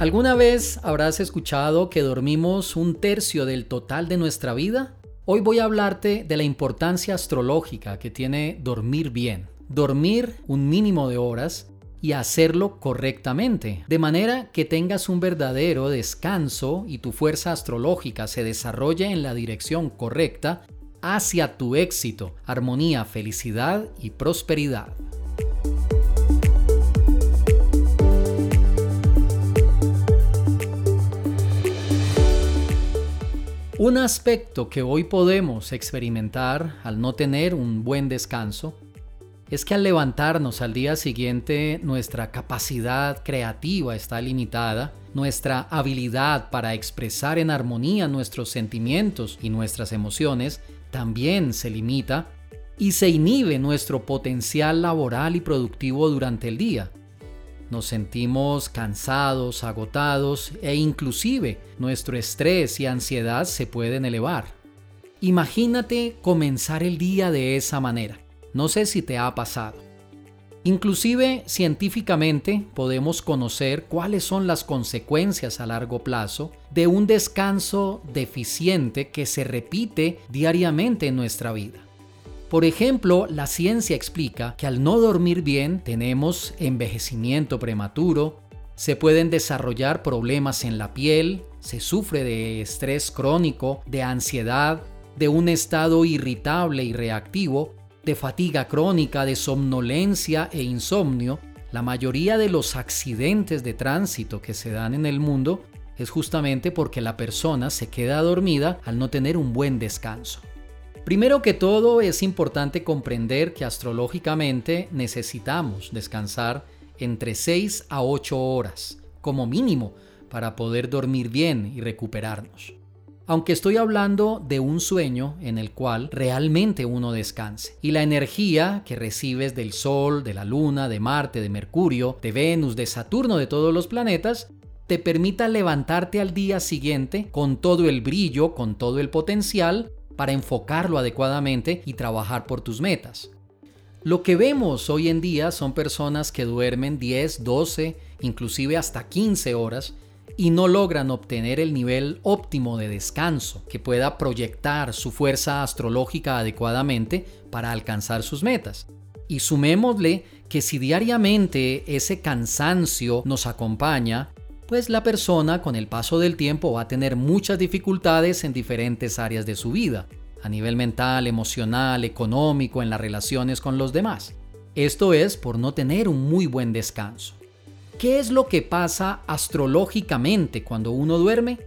¿Alguna vez habrás escuchado que dormimos un tercio del total de nuestra vida? Hoy voy a hablarte de la importancia astrológica que tiene dormir bien. Dormir un mínimo de horas y hacerlo correctamente, de manera que tengas un verdadero descanso y tu fuerza astrológica se desarrolle en la dirección correcta hacia tu éxito, armonía, felicidad y prosperidad. Un aspecto que hoy podemos experimentar al no tener un buen descanso es que al levantarnos al día siguiente nuestra capacidad creativa está limitada, nuestra habilidad para expresar en armonía nuestros sentimientos y nuestras emociones también se limita y se inhibe nuestro potencial laboral y productivo durante el día nos sentimos cansados, agotados e inclusive nuestro estrés y ansiedad se pueden elevar. Imagínate comenzar el día de esa manera. No sé si te ha pasado. Inclusive científicamente podemos conocer cuáles son las consecuencias a largo plazo de un descanso deficiente que se repite diariamente en nuestra vida. Por ejemplo, la ciencia explica que al no dormir bien tenemos envejecimiento prematuro, se pueden desarrollar problemas en la piel, se sufre de estrés crónico, de ansiedad, de un estado irritable y reactivo, de fatiga crónica, de somnolencia e insomnio. La mayoría de los accidentes de tránsito que se dan en el mundo es justamente porque la persona se queda dormida al no tener un buen descanso. Primero que todo es importante comprender que astrológicamente necesitamos descansar entre 6 a 8 horas, como mínimo, para poder dormir bien y recuperarnos. Aunque estoy hablando de un sueño en el cual realmente uno descanse y la energía que recibes del Sol, de la Luna, de Marte, de Mercurio, de Venus, de Saturno, de todos los planetas, te permita levantarte al día siguiente con todo el brillo, con todo el potencial para enfocarlo adecuadamente y trabajar por tus metas. Lo que vemos hoy en día son personas que duermen 10, 12, inclusive hasta 15 horas y no logran obtener el nivel óptimo de descanso que pueda proyectar su fuerza astrológica adecuadamente para alcanzar sus metas. Y sumémosle que si diariamente ese cansancio nos acompaña, pues la persona con el paso del tiempo va a tener muchas dificultades en diferentes áreas de su vida, a nivel mental, emocional, económico, en las relaciones con los demás. Esto es por no tener un muy buen descanso. ¿Qué es lo que pasa astrológicamente cuando uno duerme?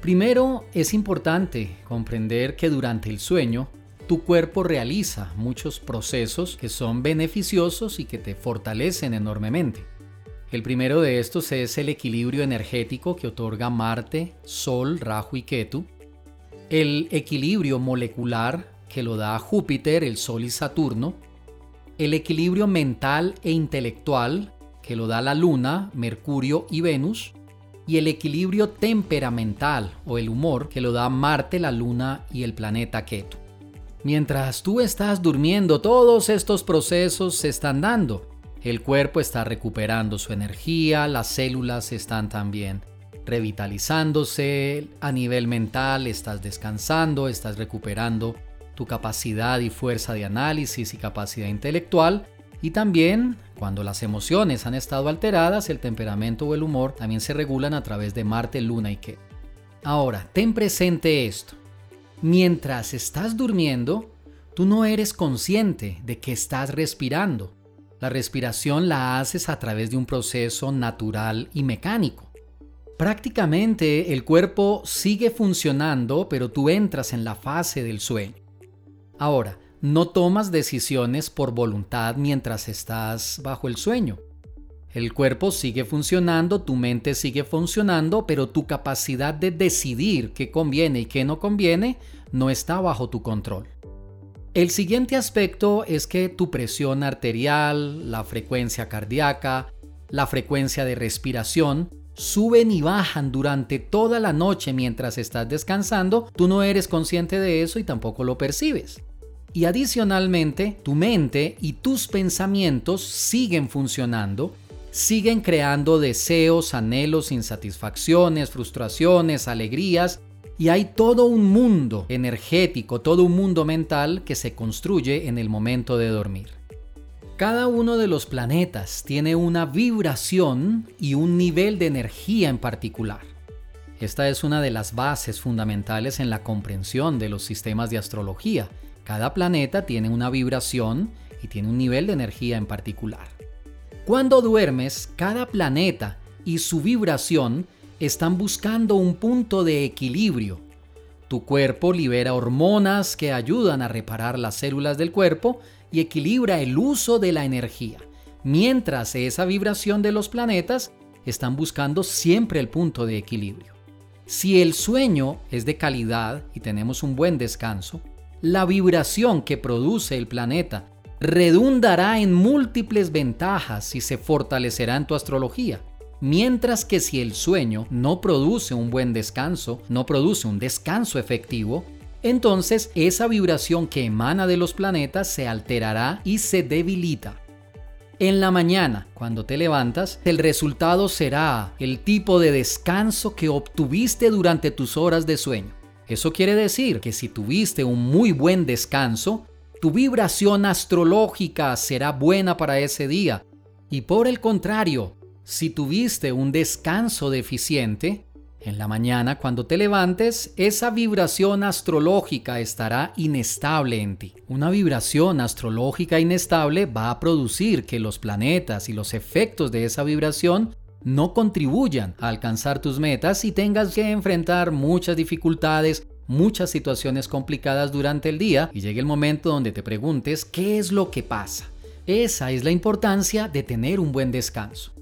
Primero, es importante comprender que durante el sueño tu cuerpo realiza muchos procesos que son beneficiosos y que te fortalecen enormemente. El primero de estos es el equilibrio energético que otorga Marte, Sol, Rahu y Ketu. El equilibrio molecular que lo da Júpiter, el Sol y Saturno. El equilibrio mental e intelectual que lo da la Luna, Mercurio y Venus. Y el equilibrio temperamental o el humor que lo da Marte, la Luna y el planeta Ketu. Mientras tú estás durmiendo, todos estos procesos se están dando el cuerpo está recuperando su energía, las células están también revitalizándose, a nivel mental estás descansando, estás recuperando tu capacidad y fuerza de análisis y capacidad intelectual. Y también, cuando las emociones han estado alteradas, el temperamento o el humor también se regulan a través de Marte, Luna y qué. Ahora, ten presente esto. Mientras estás durmiendo, tú no eres consciente de que estás respirando. La respiración la haces a través de un proceso natural y mecánico. Prácticamente el cuerpo sigue funcionando, pero tú entras en la fase del sueño. Ahora, no tomas decisiones por voluntad mientras estás bajo el sueño. El cuerpo sigue funcionando, tu mente sigue funcionando, pero tu capacidad de decidir qué conviene y qué no conviene no está bajo tu control. El siguiente aspecto es que tu presión arterial, la frecuencia cardíaca, la frecuencia de respiración suben y bajan durante toda la noche mientras estás descansando. Tú no eres consciente de eso y tampoco lo percibes. Y adicionalmente, tu mente y tus pensamientos siguen funcionando, siguen creando deseos, anhelos, insatisfacciones, frustraciones, alegrías, y hay todo un mundo energético, todo un mundo mental que se construye en el momento de dormir. Cada uno de los planetas tiene una vibración y un nivel de energía en particular. Esta es una de las bases fundamentales en la comprensión de los sistemas de astrología. Cada planeta tiene una vibración y tiene un nivel de energía en particular. Cuando duermes, cada planeta y su vibración están buscando un punto de equilibrio. Tu cuerpo libera hormonas que ayudan a reparar las células del cuerpo y equilibra el uso de la energía, mientras esa vibración de los planetas están buscando siempre el punto de equilibrio. Si el sueño es de calidad y tenemos un buen descanso, la vibración que produce el planeta redundará en múltiples ventajas y se fortalecerá en tu astrología. Mientras que si el sueño no produce un buen descanso, no produce un descanso efectivo, entonces esa vibración que emana de los planetas se alterará y se debilita. En la mañana, cuando te levantas, el resultado será el tipo de descanso que obtuviste durante tus horas de sueño. Eso quiere decir que si tuviste un muy buen descanso, tu vibración astrológica será buena para ese día. Y por el contrario, si tuviste un descanso deficiente, en la mañana cuando te levantes, esa vibración astrológica estará inestable en ti. Una vibración astrológica inestable va a producir que los planetas y los efectos de esa vibración no contribuyan a alcanzar tus metas y tengas que enfrentar muchas dificultades muchas situaciones complicadas durante el día y llegue el momento donde te preguntes qué es lo que pasa. Esa es la importancia de tener un buen descanso.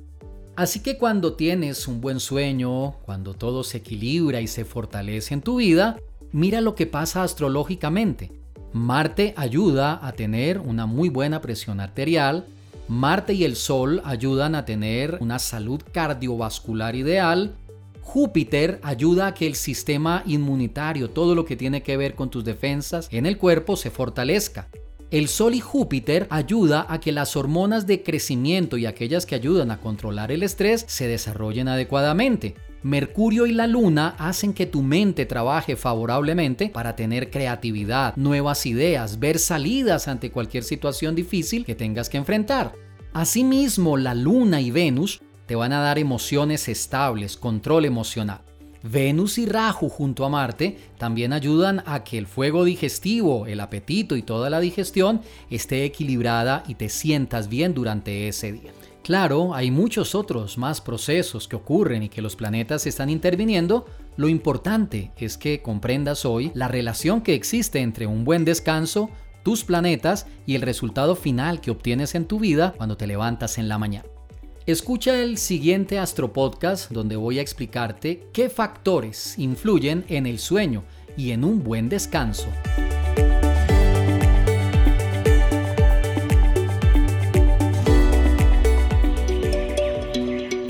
Así que cuando tienes un buen sueño, cuando todo se equilibra y se fortalece en tu vida, mira lo que pasa astrológicamente. Marte ayuda a tener una muy buena presión arterial, Marte y el Sol ayudan a tener una salud cardiovascular ideal, Júpiter ayuda a que el sistema inmunitario, todo lo que tiene que ver con tus defensas en el cuerpo, se fortalezca. El Sol y Júpiter ayuda a que las hormonas de crecimiento y aquellas que ayudan a controlar el estrés se desarrollen adecuadamente. Mercurio y la Luna hacen que tu mente trabaje favorablemente para tener creatividad, nuevas ideas, ver salidas ante cualquier situación difícil que tengas que enfrentar. Asimismo, la Luna y Venus te van a dar emociones estables, control emocional. Venus y Rahu junto a Marte también ayudan a que el fuego digestivo, el apetito y toda la digestión esté equilibrada y te sientas bien durante ese día. Claro, hay muchos otros más procesos que ocurren y que los planetas están interviniendo. Lo importante es que comprendas hoy la relación que existe entre un buen descanso, tus planetas y el resultado final que obtienes en tu vida cuando te levantas en la mañana. Escucha el siguiente Astro Podcast donde voy a explicarte qué factores influyen en el sueño y en un buen descanso.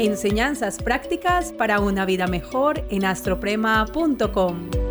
Enseñanzas prácticas para una vida mejor en astroprema.com.